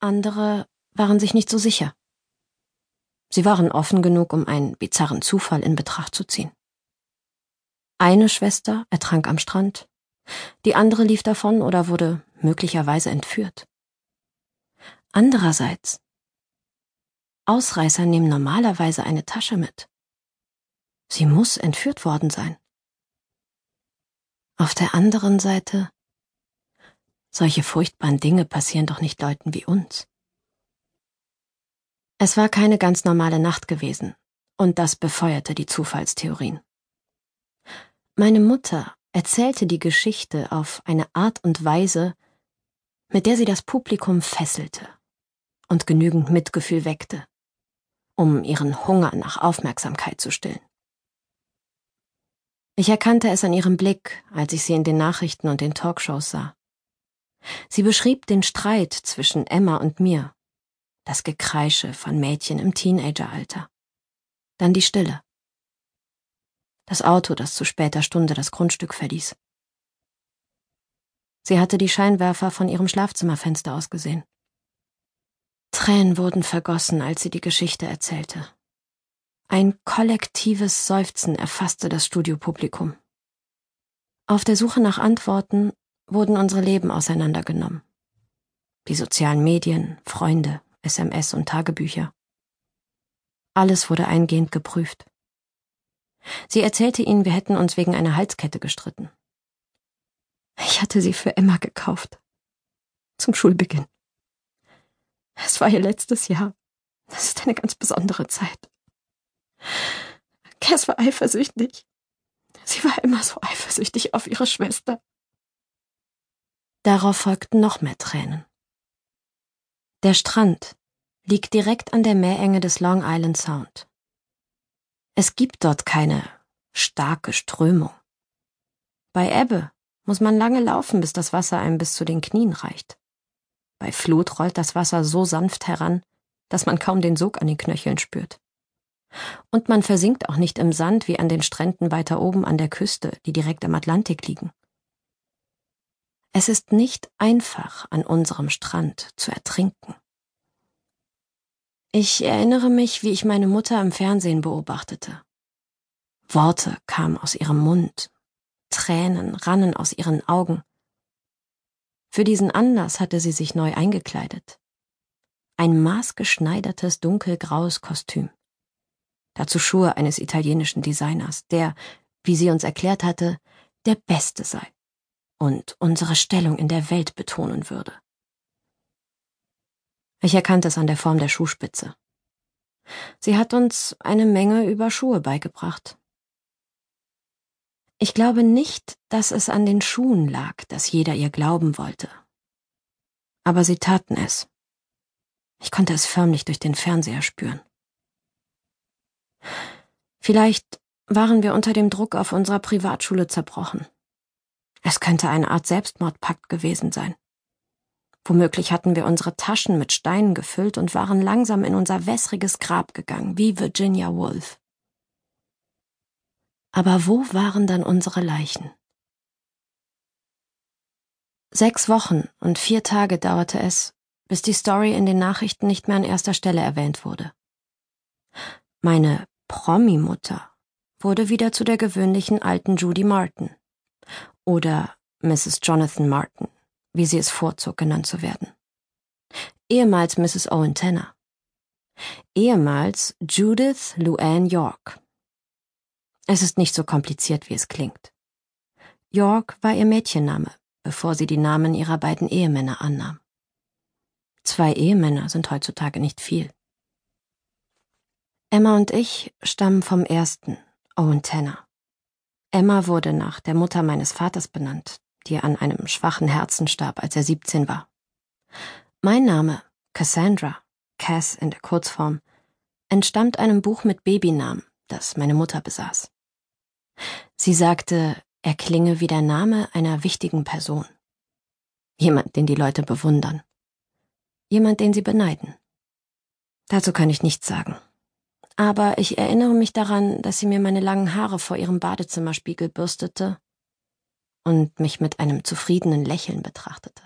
andere waren sich nicht so sicher. Sie waren offen genug, um einen bizarren Zufall in Betracht zu ziehen. Eine Schwester ertrank am Strand, die andere lief davon oder wurde möglicherweise entführt. Andererseits, Ausreißer nehmen normalerweise eine Tasche mit. Sie muss entführt worden sein. Auf der anderen Seite, solche furchtbaren Dinge passieren doch nicht Leuten wie uns. Es war keine ganz normale Nacht gewesen, und das befeuerte die Zufallstheorien. Meine Mutter erzählte die Geschichte auf eine Art und Weise, mit der sie das Publikum fesselte und genügend Mitgefühl weckte, um ihren Hunger nach Aufmerksamkeit zu stillen. Ich erkannte es an ihrem Blick, als ich sie in den Nachrichten und den Talkshows sah. Sie beschrieb den Streit zwischen Emma und mir, das Gekreische von Mädchen im Teenageralter, dann die Stille, das Auto, das zu später Stunde das Grundstück verließ. Sie hatte die Scheinwerfer von ihrem Schlafzimmerfenster aus gesehen. Tränen wurden vergossen, als sie die Geschichte erzählte. Ein kollektives Seufzen erfasste das Studiopublikum. Auf der Suche nach Antworten wurden unsere Leben auseinandergenommen. Die sozialen Medien, Freunde, SMS und Tagebücher. Alles wurde eingehend geprüft. Sie erzählte ihnen, wir hätten uns wegen einer Halskette gestritten. Ich hatte sie für Emma gekauft. Zum Schulbeginn. Es war ihr letztes Jahr. Das ist eine ganz besondere Zeit. Cass war eifersüchtig. Sie war immer so eifersüchtig auf ihre Schwester. Darauf folgten noch mehr Tränen. Der Strand liegt direkt an der Meerenge des Long Island Sound. Es gibt dort keine starke Strömung. Bei Ebbe muss man lange laufen, bis das Wasser einem bis zu den Knien reicht. Bei Flut rollt das Wasser so sanft heran, dass man kaum den Sog an den Knöcheln spürt. Und man versinkt auch nicht im Sand wie an den Stränden weiter oben an der Küste, die direkt am Atlantik liegen. Es ist nicht einfach, an unserem Strand zu ertrinken. Ich erinnere mich, wie ich meine Mutter im Fernsehen beobachtete. Worte kamen aus ihrem Mund, Tränen rannen aus ihren Augen. Für diesen Anlass hatte sie sich neu eingekleidet. Ein maßgeschneidertes dunkelgraues Kostüm. Dazu Schuhe eines italienischen Designers, der, wie sie uns erklärt hatte, der Beste sei und unsere Stellung in der Welt betonen würde. Ich erkannte es an der Form der Schuhspitze. Sie hat uns eine Menge über Schuhe beigebracht. Ich glaube nicht, dass es an den Schuhen lag, dass jeder ihr glauben wollte. Aber sie taten es. Ich konnte es förmlich durch den Fernseher spüren. Vielleicht waren wir unter dem Druck auf unserer Privatschule zerbrochen. Es könnte eine Art Selbstmordpakt gewesen sein. Womöglich hatten wir unsere Taschen mit Steinen gefüllt und waren langsam in unser wässriges Grab gegangen, wie Virginia Woolf. Aber wo waren dann unsere Leichen? Sechs Wochen und vier Tage dauerte es, bis die Story in den Nachrichten nicht mehr an erster Stelle erwähnt wurde. Meine Promi-Mutter wurde wieder zu der gewöhnlichen alten Judy Martin oder Mrs. Jonathan Martin wie sie es vorzog, genannt zu werden. Ehemals Mrs. Owen Tanner. Ehemals Judith Luann York. Es ist nicht so kompliziert, wie es klingt. York war ihr Mädchenname, bevor sie die Namen ihrer beiden Ehemänner annahm. Zwei Ehemänner sind heutzutage nicht viel. Emma und ich stammen vom ersten, Owen Tanner. Emma wurde nach der Mutter meines Vaters benannt, die an einem schwachen Herzen starb, als er 17 war. Mein Name, Cassandra, Cass in der Kurzform, entstammt einem Buch mit Babynamen, das meine Mutter besaß. Sie sagte, er klinge wie der Name einer wichtigen Person. Jemand, den die Leute bewundern. Jemand, den sie beneiden. Dazu kann ich nichts sagen. Aber ich erinnere mich daran, dass sie mir meine langen Haare vor ihrem Badezimmerspiegel bürstete und mich mit einem zufriedenen Lächeln betrachtete.